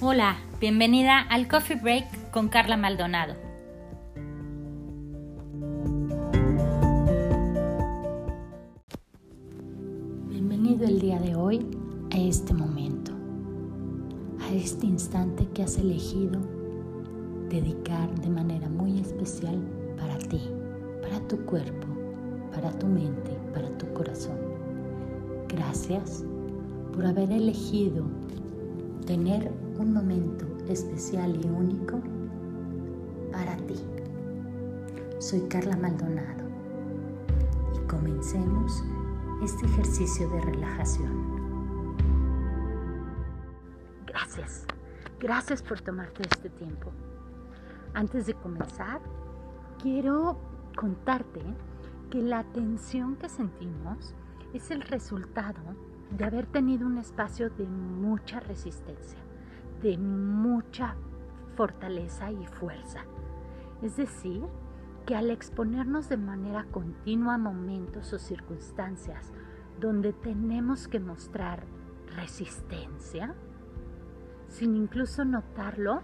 Hola, bienvenida al Coffee Break con Carla Maldonado. Bienvenido el día de hoy a este momento, a este instante que has elegido dedicar de manera muy especial para ti, para tu cuerpo, para tu mente, para tu corazón. Gracias por haber elegido tener un momento especial y único para ti. Soy Carla Maldonado y comencemos este ejercicio de relajación. Gracias, gracias por tomarte este tiempo. Antes de comenzar, quiero contarte que la tensión que sentimos es el resultado de haber tenido un espacio de mucha resistencia, de mucha fortaleza y fuerza. Es decir, que al exponernos de manera continua a momentos o circunstancias donde tenemos que mostrar resistencia, sin incluso notarlo,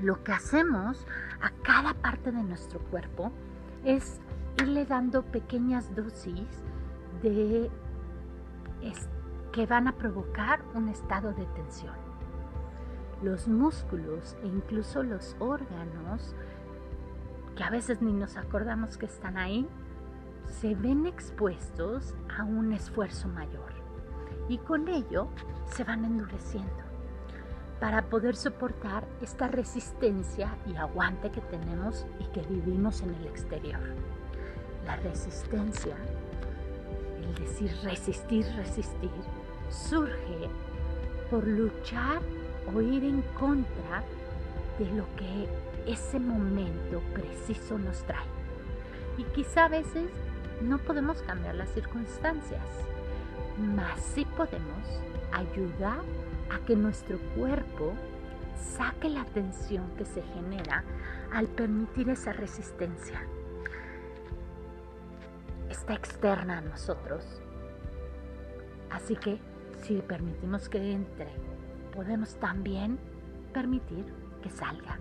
lo que hacemos a cada parte de nuestro cuerpo es irle dando pequeñas dosis de que van a provocar un estado de tensión. Los músculos e incluso los órganos, que a veces ni nos acordamos que están ahí, se ven expuestos a un esfuerzo mayor y con ello se van endureciendo para poder soportar esta resistencia y aguante que tenemos y que vivimos en el exterior. La resistencia, decir resistir, resistir, surge por luchar o ir en contra de lo que ese momento preciso nos trae. Y quizá a veces no podemos cambiar las circunstancias, mas sí podemos ayudar a que nuestro cuerpo saque la tensión que se genera al permitir esa resistencia. Está externa a nosotros. Así que si permitimos que entre, podemos también permitir que salga.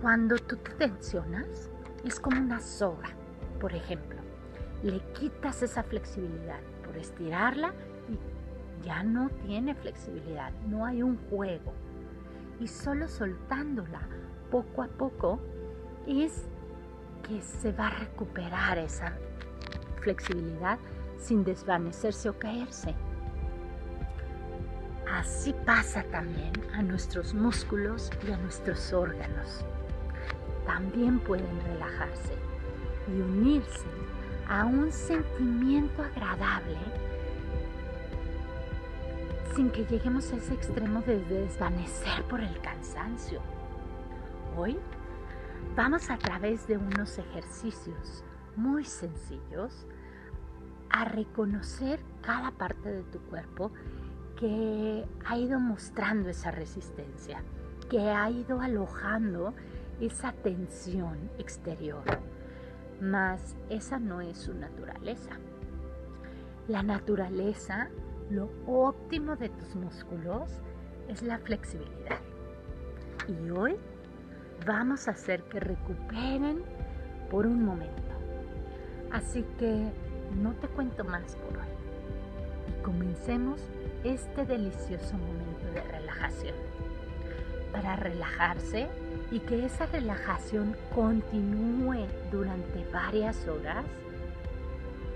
Cuando tú te tensionas, es como una soga, por ejemplo. Le quitas esa flexibilidad por estirarla y ya no tiene flexibilidad, no hay un juego. Y solo soltándola poco a poco es que se va a recuperar esa flexibilidad sin desvanecerse o caerse. Así pasa también a nuestros músculos y a nuestros órganos. También pueden relajarse y unirse a un sentimiento agradable sin que lleguemos a ese extremo de desvanecer por el cansancio. Hoy vamos a través de unos ejercicios muy sencillos a reconocer cada parte de tu cuerpo que ha ido mostrando esa resistencia, que ha ido alojando esa tensión exterior. Mas esa no es su naturaleza. La naturaleza, lo óptimo de tus músculos es la flexibilidad. Y hoy vamos a hacer que recuperen por un momento. Así que no te cuento más por hoy. Y comencemos este delicioso momento de relajación. Para relajarse y que esa relajación continúe durante varias horas,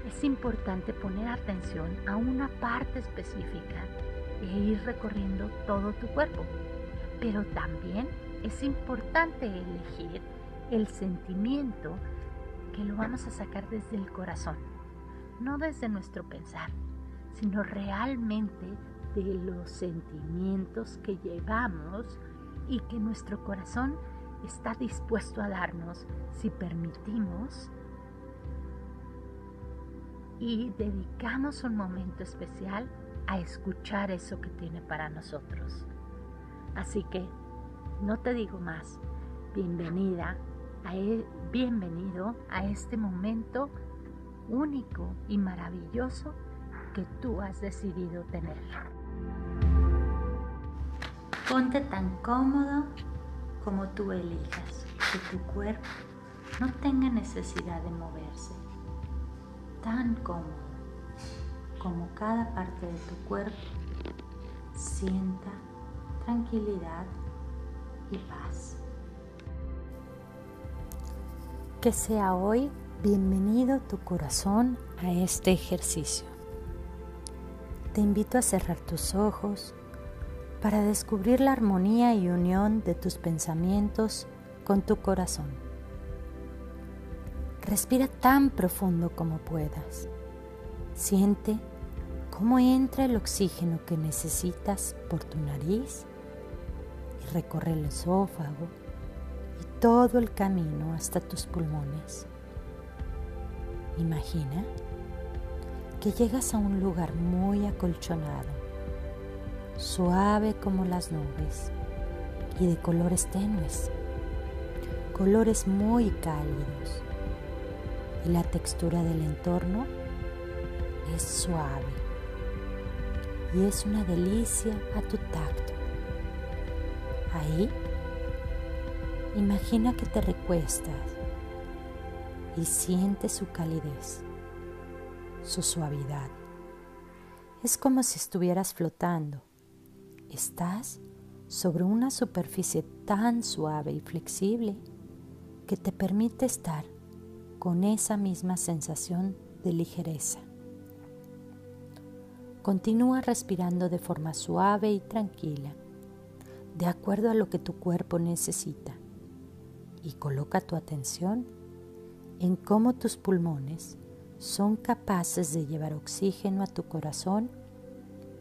es importante poner atención a una parte específica e ir recorriendo todo tu cuerpo. Pero también es importante elegir el sentimiento que lo vamos a sacar desde el corazón, no desde nuestro pensar sino realmente de los sentimientos que llevamos y que nuestro corazón está dispuesto a darnos si permitimos y dedicamos un momento especial a escuchar eso que tiene para nosotros. Así que no te digo más, bienvenida, e, bienvenido a este momento único y maravilloso que tú has decidido tener. Ponte tan cómodo como tú elijas, que tu cuerpo no tenga necesidad de moverse. Tan cómodo como cada parte de tu cuerpo sienta tranquilidad y paz. Que sea hoy bienvenido tu corazón a este ejercicio. Te invito a cerrar tus ojos para descubrir la armonía y unión de tus pensamientos con tu corazón. Respira tan profundo como puedas. Siente cómo entra el oxígeno que necesitas por tu nariz y recorre el esófago y todo el camino hasta tus pulmones. Imagina que llegas a un lugar muy acolchonado suave como las nubes y de colores tenues, colores muy cálidos. Y la textura del entorno es suave y es una delicia a tu tacto. Ahí, imagina que te recuestas y sientes su calidez, su suavidad. Es como si estuvieras flotando Estás sobre una superficie tan suave y flexible que te permite estar con esa misma sensación de ligereza. Continúa respirando de forma suave y tranquila, de acuerdo a lo que tu cuerpo necesita, y coloca tu atención en cómo tus pulmones son capaces de llevar oxígeno a tu corazón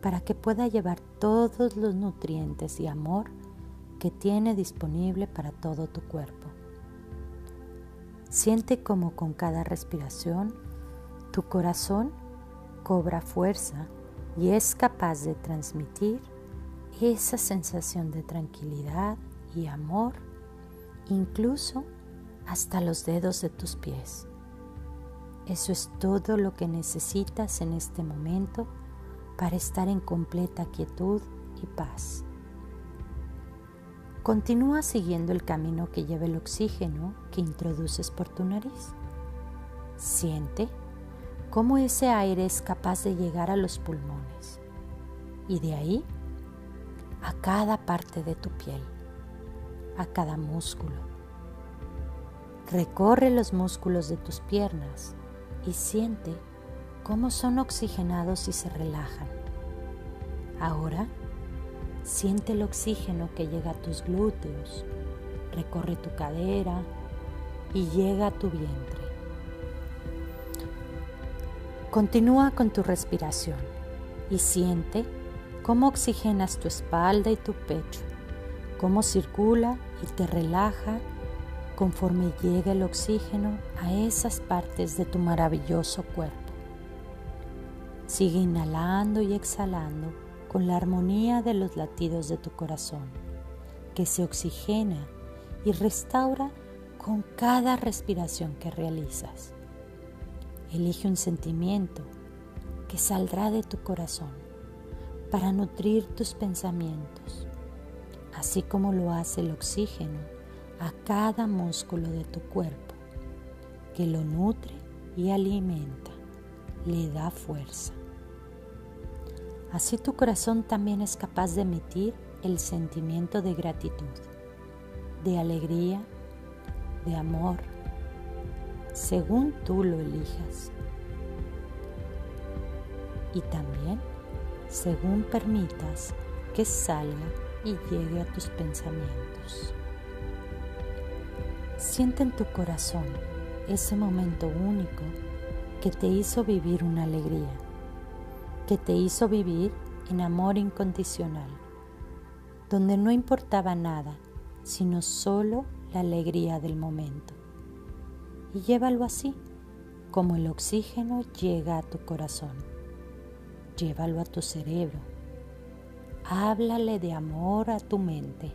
para que pueda llevar todos los nutrientes y amor que tiene disponible para todo tu cuerpo. Siente como con cada respiración tu corazón cobra fuerza y es capaz de transmitir esa sensación de tranquilidad y amor, incluso hasta los dedos de tus pies. Eso es todo lo que necesitas en este momento para estar en completa quietud y paz. Continúa siguiendo el camino que lleva el oxígeno que introduces por tu nariz. Siente cómo ese aire es capaz de llegar a los pulmones y de ahí a cada parte de tu piel, a cada músculo. Recorre los músculos de tus piernas y siente cómo son oxigenados y se relajan. Ahora, siente el oxígeno que llega a tus glúteos, recorre tu cadera y llega a tu vientre. Continúa con tu respiración y siente cómo oxigenas tu espalda y tu pecho, cómo circula y te relaja conforme llega el oxígeno a esas partes de tu maravilloso cuerpo. Sigue inhalando y exhalando con la armonía de los latidos de tu corazón, que se oxigena y restaura con cada respiración que realizas. Elige un sentimiento que saldrá de tu corazón para nutrir tus pensamientos, así como lo hace el oxígeno a cada músculo de tu cuerpo, que lo nutre y alimenta, le da fuerza. Así tu corazón también es capaz de emitir el sentimiento de gratitud, de alegría, de amor, según tú lo elijas. Y también según permitas que salga y llegue a tus pensamientos. Siente en tu corazón ese momento único que te hizo vivir una alegría que te hizo vivir en amor incondicional, donde no importaba nada, sino solo la alegría del momento. Y llévalo así, como el oxígeno llega a tu corazón. Llévalo a tu cerebro. Háblale de amor a tu mente.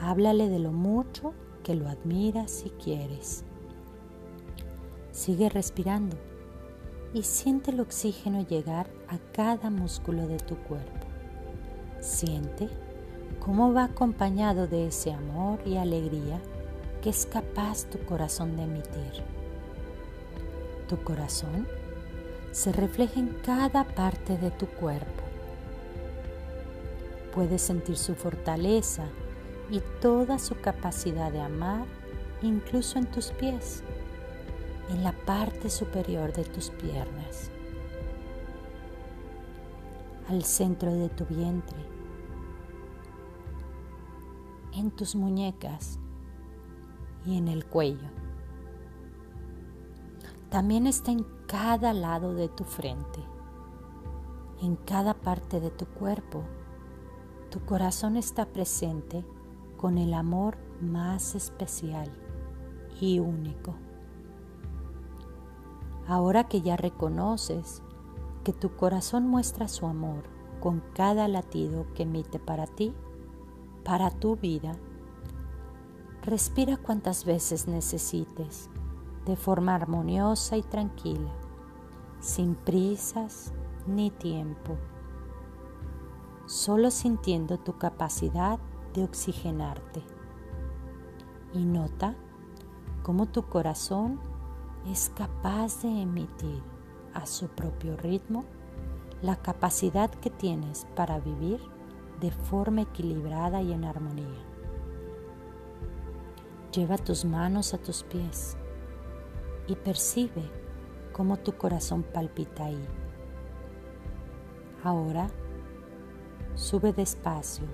Háblale de lo mucho que lo admiras y quieres. Sigue respirando y siente el oxígeno llegar a cada músculo de tu cuerpo. Siente cómo va acompañado de ese amor y alegría que es capaz tu corazón de emitir. Tu corazón se refleja en cada parte de tu cuerpo. Puedes sentir su fortaleza y toda su capacidad de amar incluso en tus pies, en la parte superior de tus piernas, al centro de tu vientre, en tus muñecas y en el cuello. También está en cada lado de tu frente, en cada parte de tu cuerpo. Tu corazón está presente con el amor más especial y único. Ahora que ya reconoces que tu corazón muestra su amor con cada latido que emite para ti, para tu vida, respira cuantas veces necesites, de forma armoniosa y tranquila, sin prisas ni tiempo, solo sintiendo tu capacidad de oxigenarte. Y nota cómo tu corazón es capaz de emitir a su propio ritmo la capacidad que tienes para vivir de forma equilibrada y en armonía. Lleva tus manos a tus pies y percibe cómo tu corazón palpita ahí. Ahora sube despacio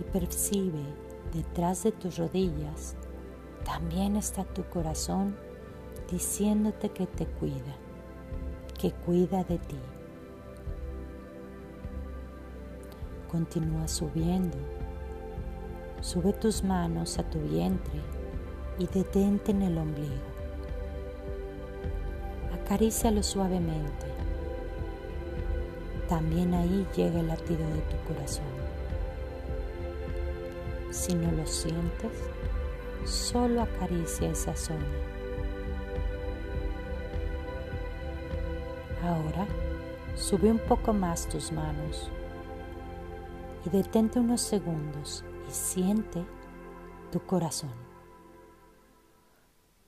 y percibe detrás de tus rodillas también está tu corazón diciéndote que te cuida, que cuida de ti. Continúa subiendo. Sube tus manos a tu vientre y detente en el ombligo. Acarícialo suavemente. También ahí llega el latido de tu corazón. Si no lo sientes, solo acaricia esa zona. Ahora sube un poco más tus manos y detente unos segundos y siente tu corazón.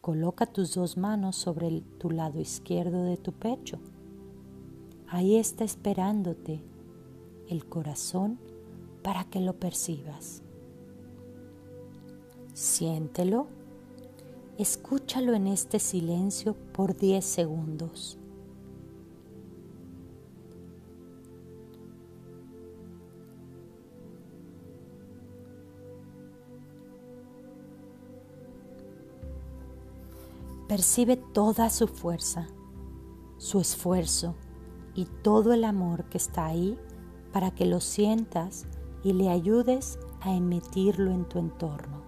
Coloca tus dos manos sobre tu lado izquierdo de tu pecho. Ahí está esperándote el corazón para que lo percibas. Siéntelo, escúchalo en este silencio por 10 segundos. Percibe toda su fuerza, su esfuerzo y todo el amor que está ahí para que lo sientas y le ayudes a emitirlo en tu entorno.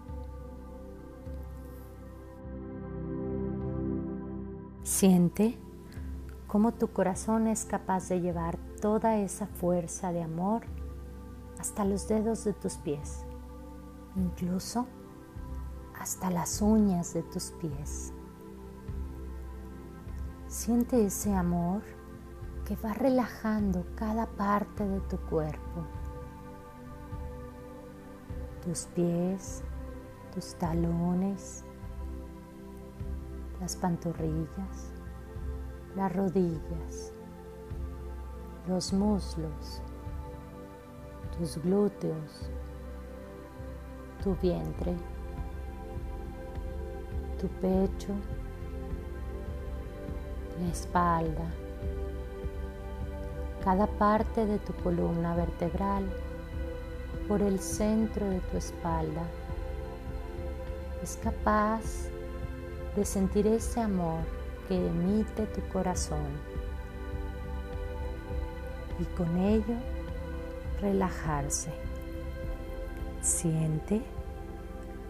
Siente cómo tu corazón es capaz de llevar toda esa fuerza de amor hasta los dedos de tus pies, incluso hasta las uñas de tus pies. Siente ese amor que va relajando cada parte de tu cuerpo, tus pies, tus talones, las pantorrillas, las rodillas, los muslos, tus glúteos, tu vientre, tu pecho, la espalda, cada parte de tu columna vertebral por el centro de tu espalda. Es capaz de sentir ese amor que emite tu corazón. Y con ello relajarse. Siente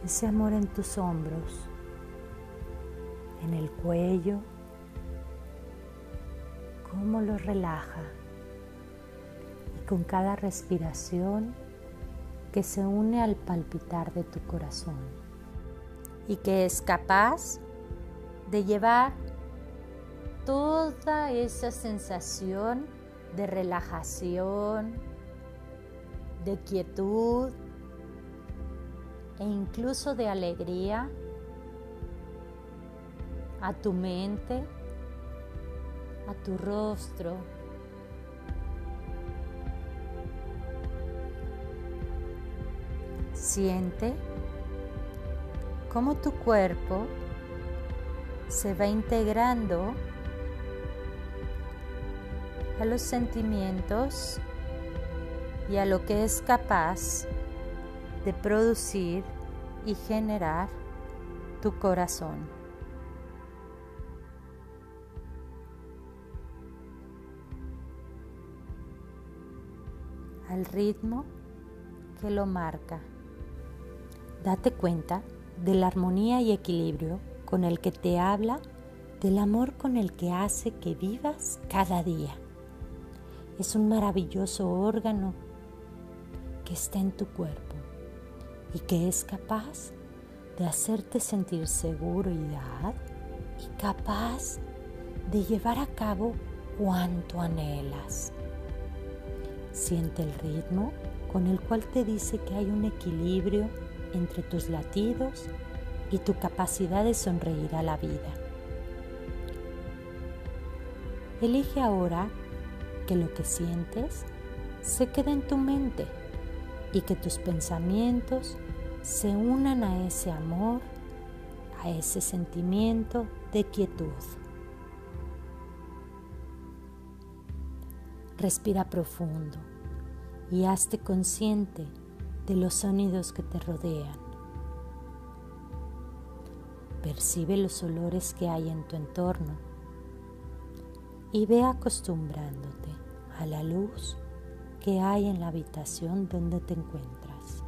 ese amor en tus hombros, en el cuello, cómo lo relaja. Y con cada respiración que se une al palpitar de tu corazón. Y que es capaz de llevar toda esa sensación de relajación, de quietud e incluso de alegría a tu mente, a tu rostro. Siente cómo tu cuerpo se va integrando a los sentimientos y a lo que es capaz de producir y generar tu corazón. Al ritmo que lo marca. Date cuenta de la armonía y equilibrio con el que te habla, del amor con el que hace que vivas cada día. Es un maravilloso órgano que está en tu cuerpo y que es capaz de hacerte sentir seguridad y capaz de llevar a cabo cuanto anhelas. Siente el ritmo con el cual te dice que hay un equilibrio entre tus latidos y tu capacidad de sonreír a la vida. Elige ahora que lo que sientes se quede en tu mente y que tus pensamientos se unan a ese amor, a ese sentimiento de quietud. Respira profundo y hazte consciente de los sonidos que te rodean. Percibe los olores que hay en tu entorno y ve acostumbrándote a la luz que hay en la habitación donde te encuentras.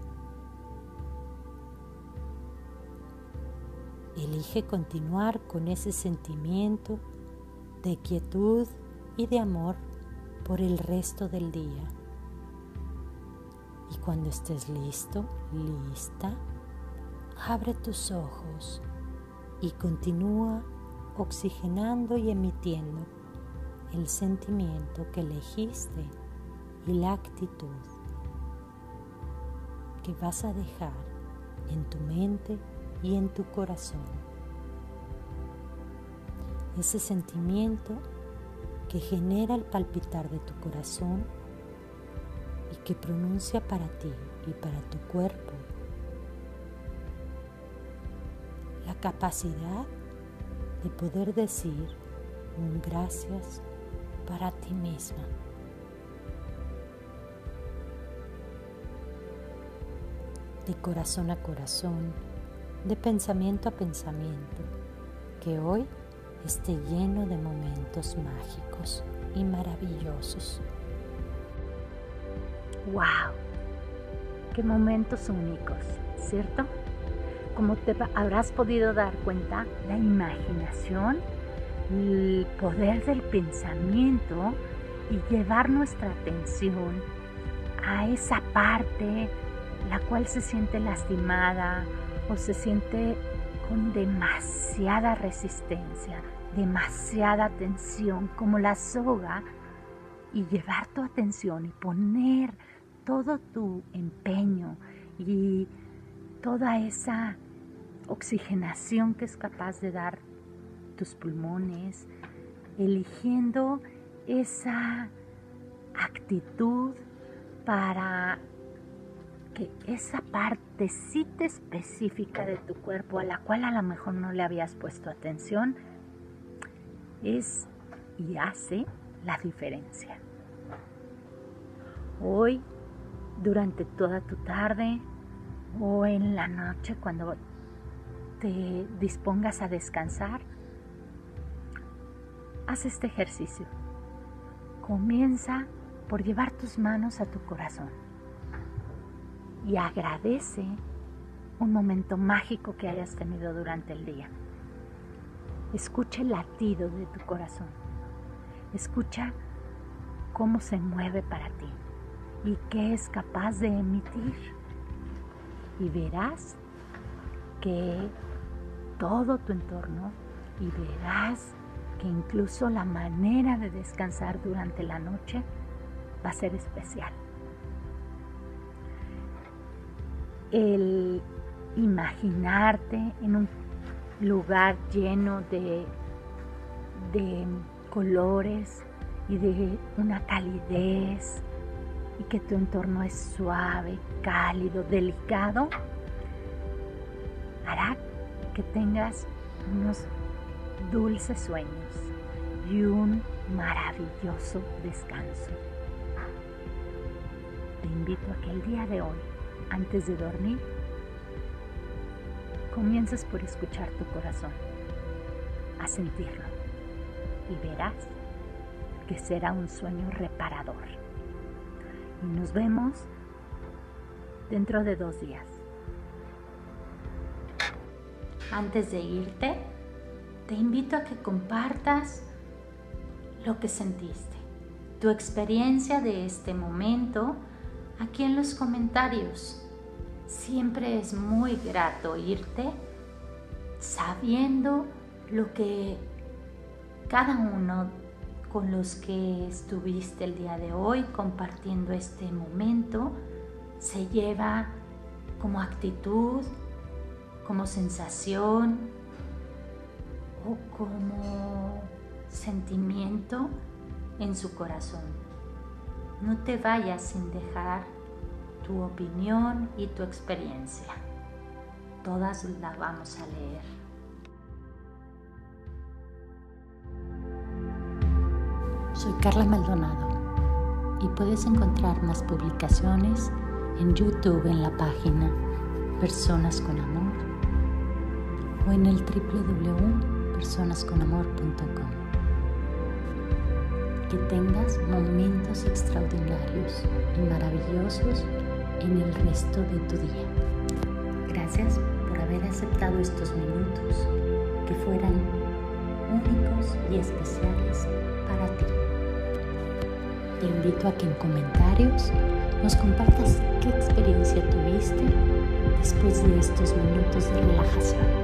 Elige continuar con ese sentimiento de quietud y de amor por el resto del día. Y cuando estés listo, lista, abre tus ojos y continúa oxigenando y emitiendo el sentimiento que elegiste y la actitud que vas a dejar en tu mente y en tu corazón. Ese sentimiento que genera el palpitar de tu corazón y que pronuncia para ti y para tu cuerpo capacidad de poder decir un gracias para ti misma. de corazón a corazón, de pensamiento a pensamiento, que hoy esté lleno de momentos mágicos y maravillosos. ¡Wow! ¡Qué momentos únicos! ¿Cierto? Como te habrás podido dar cuenta, la imaginación, el poder del pensamiento y llevar nuestra atención a esa parte la cual se siente lastimada o se siente con demasiada resistencia, demasiada tensión, como la soga, y llevar tu atención y poner todo tu empeño y toda esa oxigenación que es capaz de dar tus pulmones, eligiendo esa actitud para que esa partecita específica de tu cuerpo a la cual a lo mejor no le habías puesto atención es y hace la diferencia. Hoy, durante toda tu tarde o en la noche cuando te dispongas a descansar, haz este ejercicio. Comienza por llevar tus manos a tu corazón y agradece un momento mágico que hayas tenido durante el día. Escucha el latido de tu corazón. Escucha cómo se mueve para ti y qué es capaz de emitir. Y verás que todo tu entorno y verás que incluso la manera de descansar durante la noche va a ser especial. el imaginarte en un lugar lleno de, de colores y de una calidez y que tu entorno es suave, cálido, delicado, hará que tengas unos dulces sueños y un maravilloso descanso. Te invito a que el día de hoy, antes de dormir, comiences por escuchar tu corazón, a sentirlo y verás que será un sueño reparador. Y nos vemos dentro de dos días. Antes de irte, te invito a que compartas lo que sentiste, tu experiencia de este momento aquí en los comentarios. Siempre es muy grato oírte sabiendo lo que cada uno con los que estuviste el día de hoy compartiendo este momento se lleva como actitud, como sensación o como sentimiento en su corazón. No te vayas sin dejar tu opinión y tu experiencia. Todas las vamos a leer. Soy Carla Maldonado y puedes encontrar más publicaciones en YouTube en la página Personas con Amor en el www.personasconamor.com que tengas momentos extraordinarios y maravillosos en el resto de tu día. Gracias por haber aceptado estos minutos que fueran únicos y especiales para ti. Te invito a que en comentarios nos compartas qué experiencia tuviste después de estos minutos de relajación.